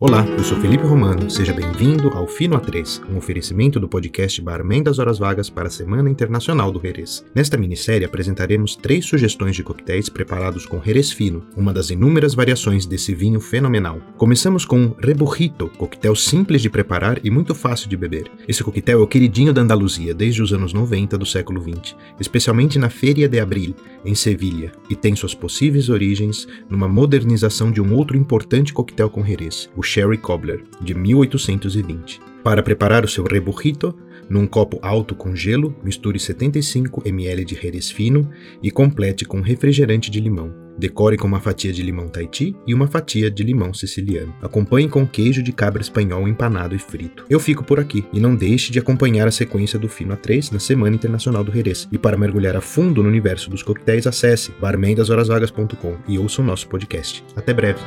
Olá, eu sou Felipe Romano, seja bem-vindo ao Fino A3, um oferecimento do podcast Barman das Horas Vagas para a Semana Internacional do Jerez. Nesta minissérie apresentaremos três sugestões de coquetéis preparados com Jerez Fino, uma das inúmeras variações desse vinho fenomenal. Começamos com Reburrito, coquetel simples de preparar e muito fácil de beber. Esse coquetel é o queridinho da Andaluzia desde os anos 90 do século 20, especialmente na Feria de Abril, em Sevilha, e tem suas possíveis origens numa modernização de um outro importante coquetel com Jerez, o Sherry Cobbler, de 1820. Para preparar o seu reburrito, num copo alto com gelo, misture 75 ml de Jerez fino e complete com refrigerante de limão. Decore com uma fatia de limão Tahiti e uma fatia de limão siciliano. Acompanhe com queijo de cabra espanhol empanado e frito. Eu fico por aqui e não deixe de acompanhar a sequência do Fino A3 na Semana Internacional do Jerez. E para mergulhar a fundo no universo dos coquetéis, acesse barmendashorasvagas.com e ouça o nosso podcast. Até breve!